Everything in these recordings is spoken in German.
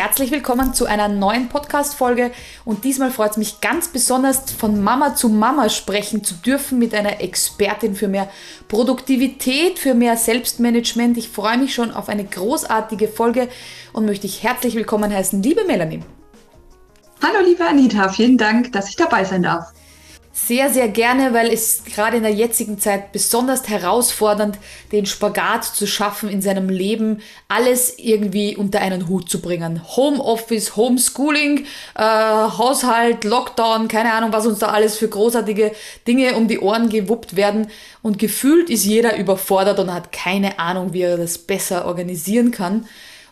herzlich willkommen zu einer neuen Podcast-Folge. Und diesmal freut es mich ganz besonders, von Mama zu Mama sprechen zu dürfen mit einer Expertin für mehr Produktivität, für mehr Selbstmanagement. Ich freue mich schon auf eine großartige Folge und möchte dich herzlich willkommen heißen, liebe Melanie. Hallo, liebe Anita, vielen Dank, dass ich dabei sein darf. Sehr, sehr gerne, weil es gerade in der jetzigen Zeit besonders herausfordernd, den Spagat zu schaffen in seinem Leben, alles irgendwie unter einen Hut zu bringen. Homeoffice, Homeschooling, äh, Haushalt, Lockdown, keine Ahnung, was uns da alles für großartige Dinge um die Ohren gewuppt werden. Und gefühlt ist jeder überfordert und hat keine Ahnung, wie er das besser organisieren kann.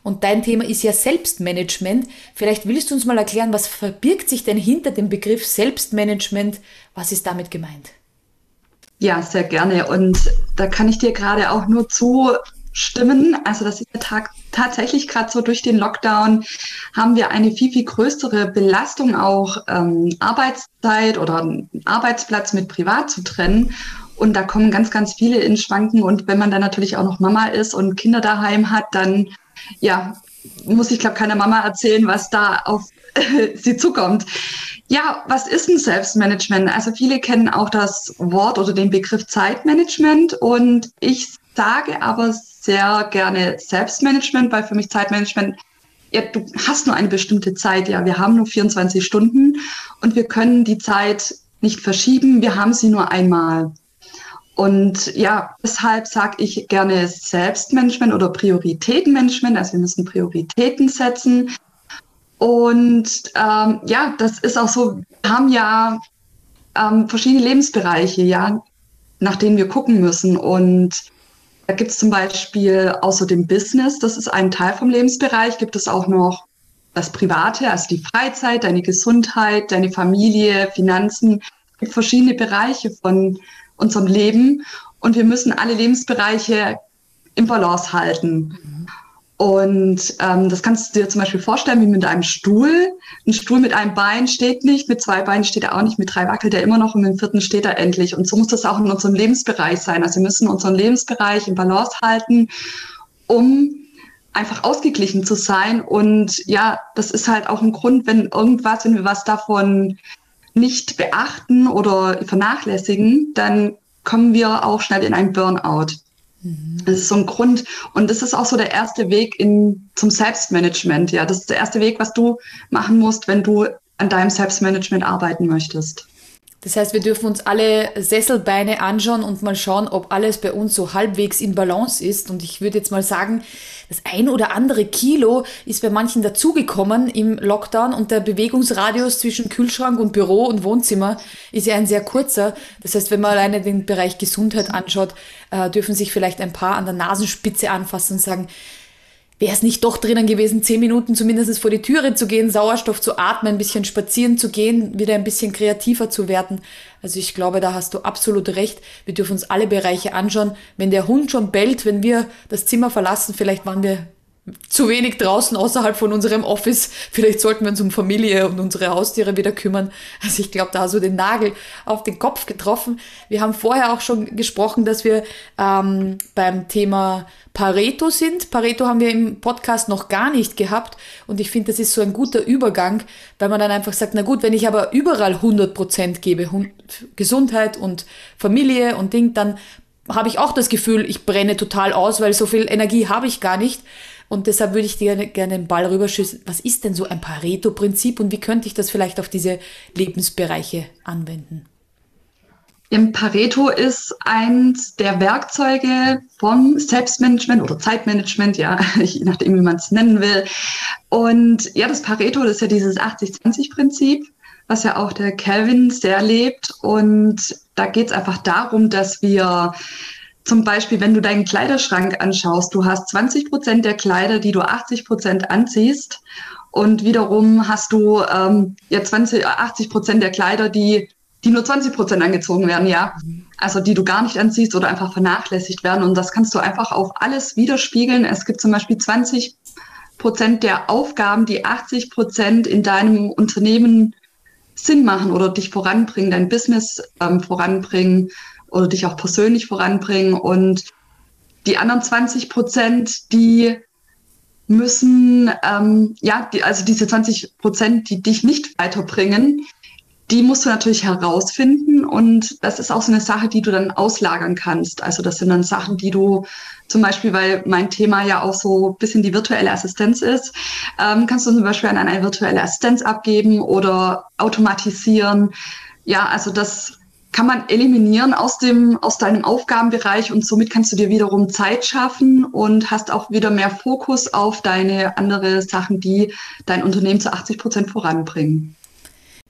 Und dein Thema ist ja Selbstmanagement. Vielleicht willst du uns mal erklären, was verbirgt sich denn hinter dem Begriff Selbstmanagement? Was ist damit gemeint? Ja, sehr gerne. Und da kann ich dir gerade auch nur zustimmen. Also das ist ja tatsächlich gerade so durch den Lockdown haben wir eine viel, viel größere Belastung auch ähm, Arbeitszeit oder Arbeitsplatz mit Privat zu trennen. Und da kommen ganz, ganz viele in Schwanken. Und wenn man dann natürlich auch noch Mama ist und Kinder daheim hat, dann ja, muss ich glaube keiner Mama erzählen, was da auf sie zukommt. Ja, was ist ein Selbstmanagement? Also viele kennen auch das Wort oder den Begriff Zeitmanagement und ich sage aber sehr gerne Selbstmanagement, weil für mich Zeitmanagement ja, du hast nur eine bestimmte Zeit, ja, wir haben nur 24 Stunden und wir können die Zeit nicht verschieben, wir haben sie nur einmal. Und ja, deshalb sage ich gerne Selbstmanagement oder Prioritätenmanagement. Also wir müssen Prioritäten setzen. Und ähm, ja, das ist auch so, wir haben ja ähm, verschiedene Lebensbereiche, ja, nach denen wir gucken müssen. Und da gibt es zum Beispiel außer dem Business, das ist ein Teil vom Lebensbereich, gibt es auch noch das Private, also die Freizeit, deine Gesundheit, deine Familie, Finanzen. Es gibt verschiedene Bereiche von unserem Leben und wir müssen alle Lebensbereiche im Balance halten. Und ähm, das kannst du dir zum Beispiel vorstellen wie mit einem Stuhl. Ein Stuhl mit einem Bein steht nicht, mit zwei Beinen steht er auch nicht, mit drei wackelt er immer noch und mit dem vierten steht er endlich. Und so muss das auch in unserem Lebensbereich sein. Also wir müssen unseren Lebensbereich im Balance halten, um einfach ausgeglichen zu sein. Und ja, das ist halt auch ein Grund, wenn irgendwas, wenn wir was davon nicht beachten oder vernachlässigen, dann kommen wir auch schnell in ein Burnout. Mhm. Das ist so ein Grund. Und das ist auch so der erste Weg in, zum Selbstmanagement. Ja, das ist der erste Weg, was du machen musst, wenn du an deinem Selbstmanagement arbeiten möchtest. Das heißt, wir dürfen uns alle Sesselbeine anschauen und mal schauen, ob alles bei uns so halbwegs in Balance ist. Und ich würde jetzt mal sagen, das ein oder andere Kilo ist bei manchen dazugekommen im Lockdown und der Bewegungsradius zwischen Kühlschrank und Büro und Wohnzimmer ist ja ein sehr kurzer. Das heißt, wenn man alleine den Bereich Gesundheit anschaut, äh, dürfen sich vielleicht ein paar an der Nasenspitze anfassen und sagen, wäre es nicht doch drinnen gewesen, zehn Minuten zumindest vor die Türe zu gehen, Sauerstoff zu atmen, ein bisschen spazieren zu gehen, wieder ein bisschen kreativer zu werden. Also ich glaube, da hast du absolut recht. Wir dürfen uns alle Bereiche anschauen. Wenn der Hund schon bellt, wenn wir das Zimmer verlassen, vielleicht waren wir zu wenig draußen außerhalb von unserem Office. Vielleicht sollten wir uns um Familie und unsere Haustiere wieder kümmern. Also ich glaube, da hast du den Nagel auf den Kopf getroffen. Wir haben vorher auch schon gesprochen, dass wir ähm, beim Thema Pareto sind. Pareto haben wir im Podcast noch gar nicht gehabt und ich finde, das ist so ein guter Übergang, weil man dann einfach sagt, na gut, wenn ich aber überall 100 Prozent gebe, Gesundheit und Familie und Ding, dann habe ich auch das Gefühl, ich brenne total aus, weil so viel Energie habe ich gar nicht. Und deshalb würde ich dir gerne den Ball rüberschießen. Was ist denn so ein Pareto-Prinzip und wie könnte ich das vielleicht auf diese Lebensbereiche anwenden? Im Pareto ist eins der Werkzeuge vom Selbstmanagement oder Zeitmanagement, ja, je nachdem, wie man es nennen will. Und ja, das Pareto, das ist ja dieses 80-20-Prinzip, was ja auch der Calvin sehr lebt. Und da geht es einfach darum, dass wir zum Beispiel, wenn du deinen Kleiderschrank anschaust, du hast 20 Prozent der Kleider, die du 80 Prozent anziehst. Und wiederum hast du ähm, ja 20, 80 Prozent der Kleider, die, die nur 20 Prozent angezogen werden, ja. Also die du gar nicht anziehst oder einfach vernachlässigt werden. Und das kannst du einfach auf alles widerspiegeln. Es gibt zum Beispiel 20 Prozent der Aufgaben, die 80 Prozent in deinem Unternehmen Sinn machen oder dich voranbringen, dein Business ähm, voranbringen oder dich auch persönlich voranbringen. Und die anderen 20 Prozent, die müssen, ähm, ja, die, also diese 20 Prozent, die dich nicht weiterbringen, die musst du natürlich herausfinden und das ist auch so eine Sache, die du dann auslagern kannst. Also das sind dann Sachen, die du zum Beispiel, weil mein Thema ja auch so ein bisschen die virtuelle Assistenz ist, ähm, kannst du zum Beispiel an eine virtuelle Assistenz abgeben oder automatisieren. Ja, also das kann man eliminieren aus dem, aus deinem Aufgabenbereich und somit kannst du dir wiederum Zeit schaffen und hast auch wieder mehr Fokus auf deine andere Sachen, die dein Unternehmen zu 80 Prozent voranbringen.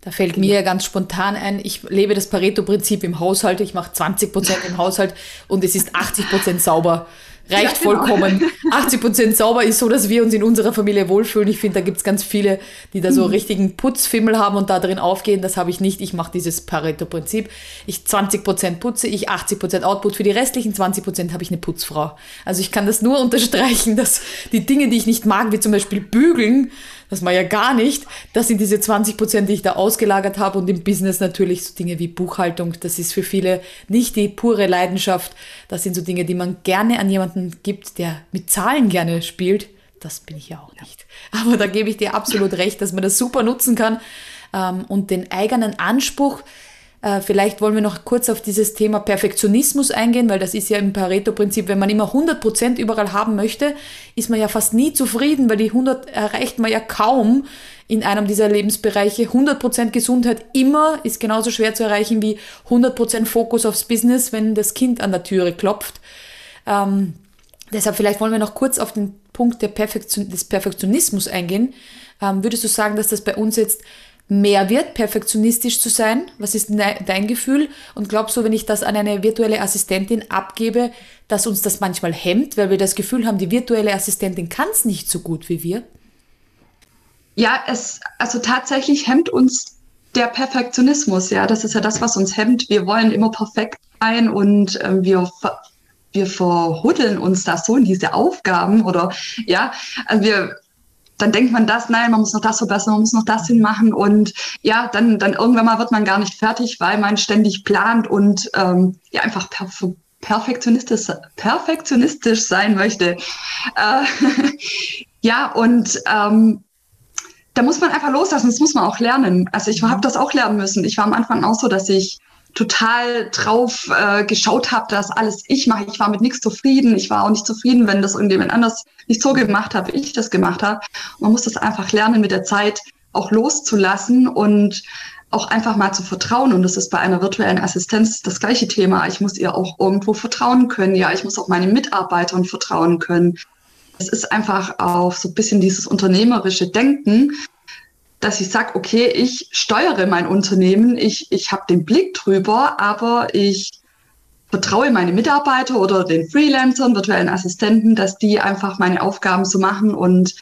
Da fällt mir ganz spontan ein, ich lebe das Pareto-Prinzip im Haushalt, ich mache 20 Prozent im Haushalt und es ist 80 Prozent sauber. Reicht ja, genau. vollkommen. 80 Prozent sauber ist so, dass wir uns in unserer Familie wohlfühlen. Ich finde, da gibt es ganz viele, die da so mhm. richtigen Putzfimmel haben und da drin aufgehen. Das habe ich nicht. Ich mache dieses Pareto-Prinzip. Ich 20 Prozent putze, ich 80 Prozent Output. Für die restlichen 20 Prozent habe ich eine Putzfrau. Also ich kann das nur unterstreichen, dass die Dinge, die ich nicht mag, wie zum Beispiel bügeln, das war ja gar nicht. Das sind diese 20 Prozent, die ich da ausgelagert habe und im Business natürlich so Dinge wie Buchhaltung. Das ist für viele nicht die pure Leidenschaft. Das sind so Dinge, die man gerne an jemanden gibt, der mit Zahlen gerne spielt. Das bin ich ja auch nicht. Aber da gebe ich dir absolut recht, dass man das super nutzen kann ähm, und den eigenen Anspruch äh, vielleicht wollen wir noch kurz auf dieses Thema Perfektionismus eingehen, weil das ist ja im Pareto-Prinzip, wenn man immer 100% überall haben möchte, ist man ja fast nie zufrieden, weil die 100 erreicht man ja kaum in einem dieser Lebensbereiche. 100% Gesundheit immer ist genauso schwer zu erreichen wie 100% Fokus aufs Business, wenn das Kind an der Türe klopft. Ähm, deshalb vielleicht wollen wir noch kurz auf den Punkt Perfektion des Perfektionismus eingehen. Ähm, würdest du sagen, dass das bei uns jetzt mehr wird, perfektionistisch zu sein? Was ist dein Gefühl? Und glaubst du, wenn ich das an eine virtuelle Assistentin abgebe, dass uns das manchmal hemmt, weil wir das Gefühl haben, die virtuelle Assistentin kann es nicht so gut wie wir? Ja, es, also tatsächlich hemmt uns der Perfektionismus, ja, das ist ja das, was uns hemmt. Wir wollen immer perfekt sein und äh, wir wir verhuddeln uns da so in diese Aufgaben oder ja, also wir dann denkt man das, nein, man muss noch das verbessern, man muss noch das hinmachen und ja, dann, dann irgendwann mal wird man gar nicht fertig, weil man ständig plant und ähm, ja einfach perf perfektionistisch, perfektionistisch sein möchte. Äh, ja, und ähm, da muss man einfach loslassen, das muss man auch lernen. Also ich habe das auch lernen müssen. Ich war am Anfang auch so, dass ich total drauf äh, geschaut habe, dass alles ich mache. Ich war mit nichts zufrieden. Ich war auch nicht zufrieden, wenn das irgendjemand anders nicht so gemacht hat, wie ich das gemacht habe. Man muss das einfach lernen, mit der Zeit auch loszulassen und auch einfach mal zu vertrauen. Und das ist bei einer virtuellen Assistenz das gleiche Thema. Ich muss ihr auch irgendwo vertrauen können. Ja, ich muss auch meinen Mitarbeitern vertrauen können. Es ist einfach auch so ein bisschen dieses unternehmerische Denken, dass ich sage, okay, ich steuere mein Unternehmen, ich, ich habe den Blick drüber, aber ich vertraue meine Mitarbeiter oder den Freelancern, virtuellen Assistenten, dass die einfach meine Aufgaben so machen und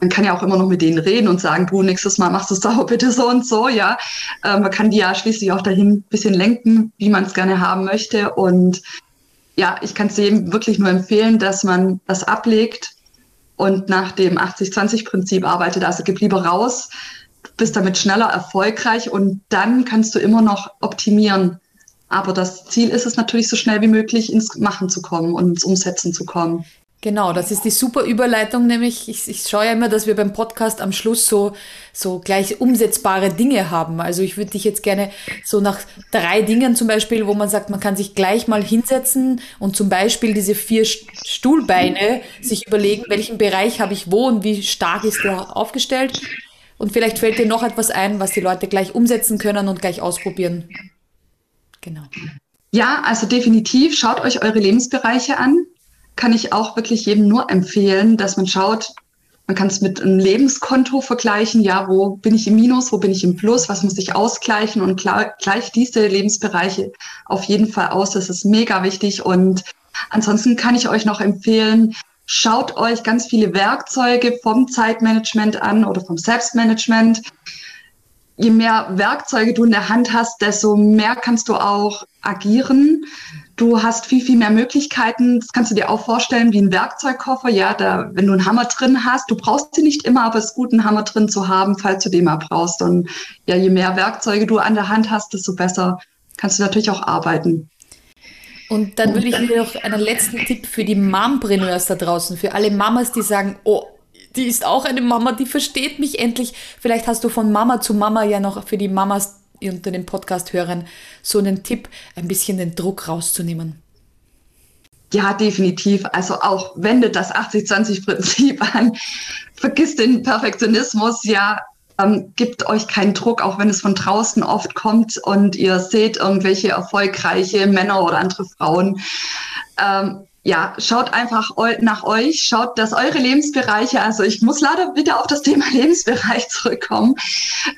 man kann ja auch immer noch mit denen reden und sagen, du, nächstes Mal machst du es doch bitte so und so, ja. Äh, man kann die ja schließlich auch dahin ein bisschen lenken, wie man es gerne haben möchte. Und ja, ich kann es jedem wirklich nur empfehlen, dass man das ablegt und nach dem 80-20-Prinzip arbeitet. Also gib lieber raus, bist damit schneller erfolgreich und dann kannst du immer noch optimieren. Aber das Ziel ist es natürlich, so schnell wie möglich ins Machen zu kommen und ins Umsetzen zu kommen. Genau, das ist die super Überleitung, nämlich ich, ich schaue ja immer, dass wir beim Podcast am Schluss so, so gleich umsetzbare Dinge haben. Also ich würde dich jetzt gerne so nach drei Dingen zum Beispiel, wo man sagt, man kann sich gleich mal hinsetzen und zum Beispiel diese vier Stuhlbeine sich überlegen, welchen Bereich habe ich wo und wie stark ist der aufgestellt und vielleicht fällt dir noch etwas ein, was die Leute gleich umsetzen können und gleich ausprobieren. Genau. Ja, also definitiv. Schaut euch eure Lebensbereiche an. Kann ich auch wirklich jedem nur empfehlen, dass man schaut, man kann es mit einem Lebenskonto vergleichen. Ja, wo bin ich im Minus, wo bin ich im Plus, was muss ich ausgleichen und gleicht diese Lebensbereiche auf jeden Fall aus. Das ist mega wichtig. Und ansonsten kann ich euch noch empfehlen, Schaut euch ganz viele Werkzeuge vom Zeitmanagement an oder vom Selbstmanagement. Je mehr Werkzeuge du in der Hand hast, desto mehr kannst du auch agieren. Du hast viel, viel mehr Möglichkeiten. Das kannst du dir auch vorstellen wie ein Werkzeugkoffer. Ja, da, wenn du einen Hammer drin hast, du brauchst sie nicht immer, aber es ist gut, einen Hammer drin zu haben, falls du den mal brauchst. Und ja, je mehr Werkzeuge du an der Hand hast, desto besser kannst du natürlich auch arbeiten. Und dann würde ich dir noch einen letzten Tipp für die Mompreneurs da draußen, für alle Mamas, die sagen, oh, die ist auch eine Mama, die versteht mich endlich. Vielleicht hast du von Mama zu Mama ja noch für die Mamas unter den Podcast-Hörern so einen Tipp, ein bisschen den Druck rauszunehmen. Ja, definitiv. Also auch wendet das 80-20-Prinzip an. Vergisst den Perfektionismus. Ja, ähm, gibt euch keinen Druck, auch wenn es von draußen oft kommt und ihr seht irgendwelche erfolgreiche Männer oder andere Frauen. Ähm, ja, schaut einfach nach euch, schaut, dass eure Lebensbereiche, also ich muss leider wieder auf das Thema Lebensbereich zurückkommen,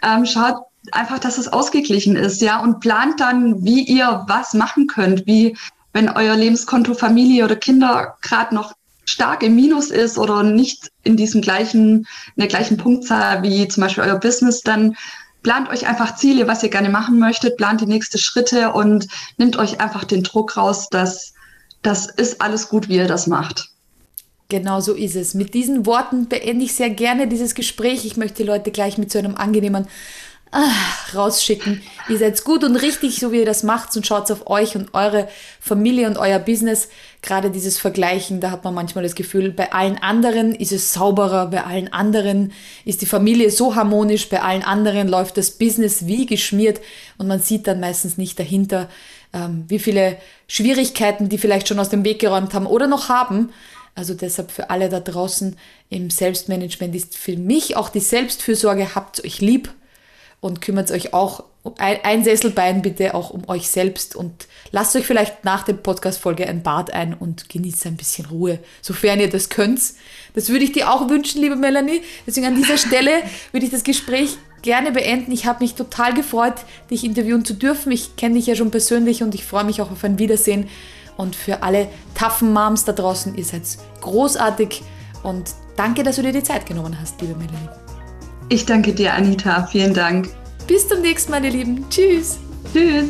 ähm, schaut einfach, dass es ausgeglichen ist, ja, und plant dann, wie ihr was machen könnt, wie wenn euer Lebenskonto Familie oder Kinder gerade noch stark im Minus ist oder nicht in diesem gleichen, in der gleichen Punktzahl wie zum Beispiel euer Business, dann plant euch einfach Ziele, was ihr gerne machen möchtet, plant die nächsten Schritte und nimmt euch einfach den Druck raus, dass das ist alles gut, wie ihr das macht. Genau so ist es. Mit diesen Worten beende ich sehr gerne dieses Gespräch. Ich möchte die Leute gleich mit so einem angenehmen ach, rausschicken. Ihr seid gut und richtig, so wie ihr das macht und schaut auf euch und eure Familie und euer Business. Gerade dieses Vergleichen, da hat man manchmal das Gefühl, bei allen anderen ist es sauberer, bei allen anderen ist die Familie so harmonisch, bei allen anderen läuft das Business wie geschmiert und man sieht dann meistens nicht dahinter, ähm, wie viele Schwierigkeiten die vielleicht schon aus dem Weg geräumt haben oder noch haben. Also deshalb für alle da draußen im Selbstmanagement ist für mich auch die Selbstfürsorge, habt euch lieb, und kümmert euch auch ein, ein Sesselbein bitte auch um euch selbst und lasst euch vielleicht nach der Podcast-Folge ein Bad ein und genießt ein bisschen Ruhe, sofern ihr das könnt. Das würde ich dir auch wünschen, liebe Melanie. Deswegen an dieser Stelle würde ich das Gespräch gerne beenden. Ich habe mich total gefreut, dich interviewen zu dürfen. Ich kenne dich ja schon persönlich und ich freue mich auch auf ein Wiedersehen. Und für alle taffen Moms da draußen, ihr seid großartig und danke, dass du dir die Zeit genommen hast, liebe Melanie. Ich danke dir, Anita. Vielen Dank. Bis zum nächsten Mal, ihr Lieben. Tschüss. Tschüss.